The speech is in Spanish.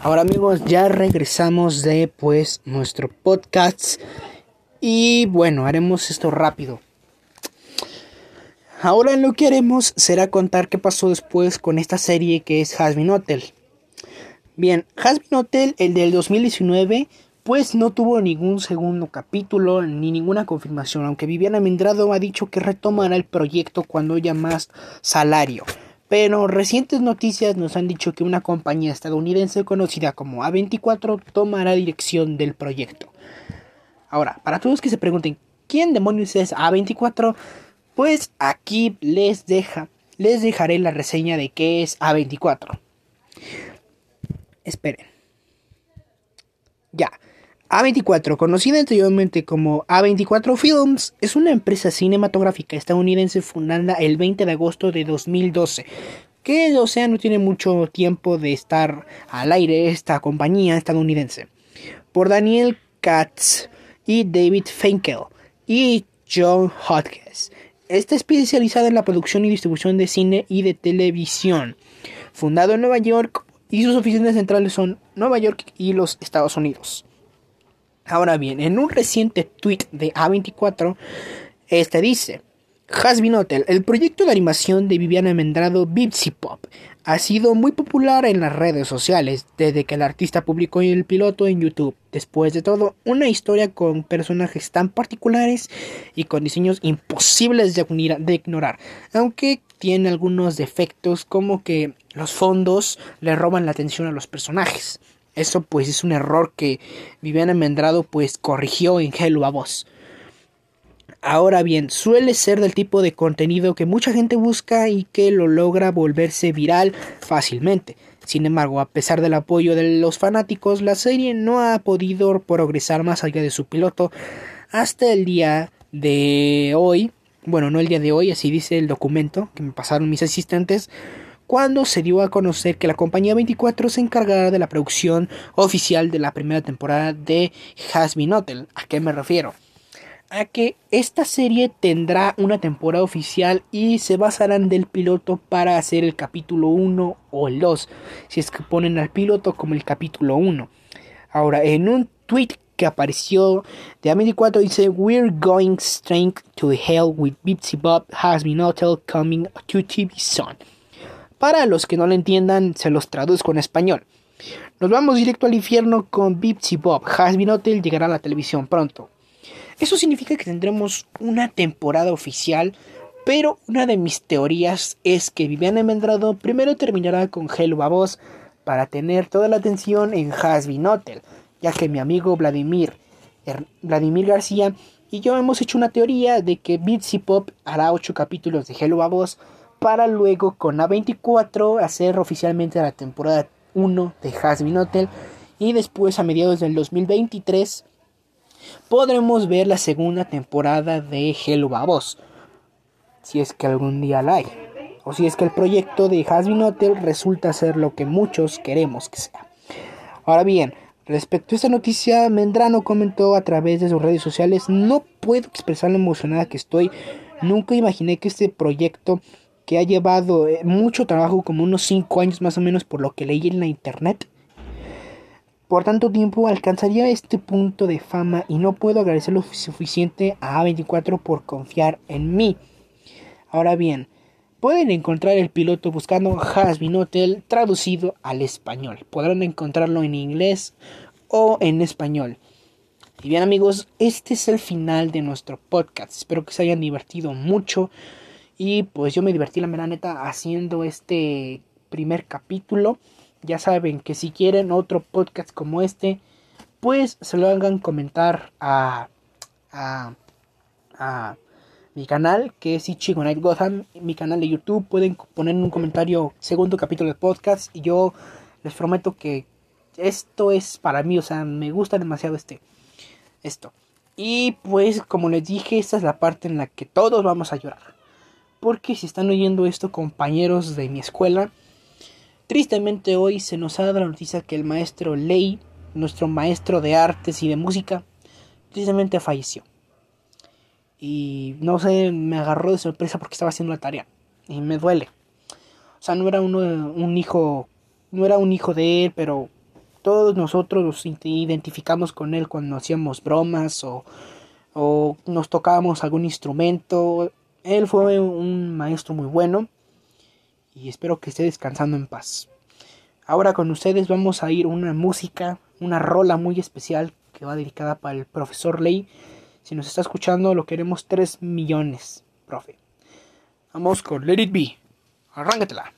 Ahora amigos, ya regresamos de pues nuestro podcast y bueno, haremos esto rápido. Ahora lo que haremos será contar qué pasó después con esta serie que es Hasbin Hotel. Bien, Hasbin Hotel, el del 2019, pues no tuvo ningún segundo capítulo ni ninguna confirmación, aunque Viviana Mendrado ha dicho que retomará el proyecto cuando haya más salario. Pero recientes noticias nos han dicho que una compañía estadounidense conocida como A24 tomará dirección del proyecto. Ahora, para todos que se pregunten, ¿quién demonios es A24? Pues aquí les deja, les dejaré la reseña de qué es A24. Esperen. Ya. A24, conocida anteriormente como A24 Films, es una empresa cinematográfica estadounidense fundada el 20 de agosto de 2012. Que, o sea, no tiene mucho tiempo de estar al aire esta compañía estadounidense. Por Daniel Katz y David Finkel y John Hodges. Está especializada en la producción y distribución de cine y de televisión. Fundado en Nueva York y sus oficinas centrales son Nueva York y los Estados Unidos. Ahora bien, en un reciente tweet de A24, este dice: Hasbin Hotel, el proyecto de animación de Viviana Mendrado Bipsy Pop, ha sido muy popular en las redes sociales desde que el artista publicó el piloto en YouTube. Después de todo, una historia con personajes tan particulares y con diseños imposibles de, de ignorar, aunque tiene algunos defectos como que los fondos le roban la atención a los personajes. Eso pues es un error que Viviana Mendrado pues corrigió en Hello a Voz. Ahora bien, suele ser del tipo de contenido que mucha gente busca y que lo logra volverse viral fácilmente. Sin embargo, a pesar del apoyo de los fanáticos, la serie no ha podido progresar más allá de su piloto hasta el día de hoy. Bueno, no el día de hoy, así dice el documento que me pasaron mis asistentes cuando se dio a conocer que la compañía 24 se encargará de la producción oficial de la primera temporada de Hasbin Hotel. ¿A qué me refiero? A que esta serie tendrá una temporada oficial y se basarán del piloto para hacer el capítulo 1 o el 2, si es que ponen al piloto como el capítulo 1. Ahora, en un tweet que apareció de A24 dice We're going straight to hell with Bitsy Bob Hasbin Hotel coming to TV Zone. Para los que no lo entiendan, se los traduzco en español. Nos vamos directo al infierno con Bipsy Bob. Hasbin Hotel llegará a la televisión pronto. Eso significa que tendremos una temporada oficial, pero una de mis teorías es que Viviana Mendrado primero terminará con Hello Babos para tener toda la atención en Hasbin Hotel, ya que mi amigo Vladimir, Vladimir García y yo hemos hecho una teoría de que Bitsy Pop hará 8 capítulos de Hello Babos para luego con A24 hacer oficialmente la temporada 1 de Hasbin Hotel. Y después a mediados del 2023 podremos ver la segunda temporada de Hello Babos. Si es que algún día la hay. O si es que el proyecto de Hasbin Hotel resulta ser lo que muchos queremos que sea. Ahora bien, respecto a esta noticia, Mendrano comentó a través de sus redes sociales, no puedo expresar lo emocionada que estoy, nunca imaginé que este proyecto que ha llevado eh, mucho trabajo, como unos 5 años más o menos por lo que leí en la internet. Por tanto tiempo alcanzaría este punto de fama y no puedo agradecer lo suficiente a A24 por confiar en mí. Ahora bien, pueden encontrar el piloto buscando Hasbin Hotel traducido al español. Podrán encontrarlo en inglés o en español. Y bien amigos, este es el final de nuestro podcast. Espero que se hayan divertido mucho. Y pues yo me divertí la mera neta haciendo este primer capítulo. Ya saben que si quieren otro podcast como este, pues se lo hagan comentar a, a, a mi canal, que es Ichigo Night Gotham, mi canal de YouTube. Pueden poner un comentario segundo capítulo de podcast y yo les prometo que esto es para mí, o sea, me gusta demasiado este esto. Y pues como les dije, esta es la parte en la que todos vamos a llorar porque si están oyendo esto compañeros de mi escuela, tristemente hoy se nos ha dado la noticia que el maestro Ley, nuestro maestro de artes y de música, tristemente falleció. Y no sé, me agarró de sorpresa porque estaba haciendo la tarea y me duele. O sea, no era un hijo, no era un hijo de él, pero todos nosotros nos identificamos con él cuando hacíamos bromas o, o nos tocábamos algún instrumento. Él fue un maestro muy bueno y espero que esté descansando en paz. Ahora con ustedes vamos a ir una música, una rola muy especial que va dedicada para el profesor Ley. Si nos está escuchando, lo queremos 3 millones, profe. Vamos con Let It Be. Arráncatela.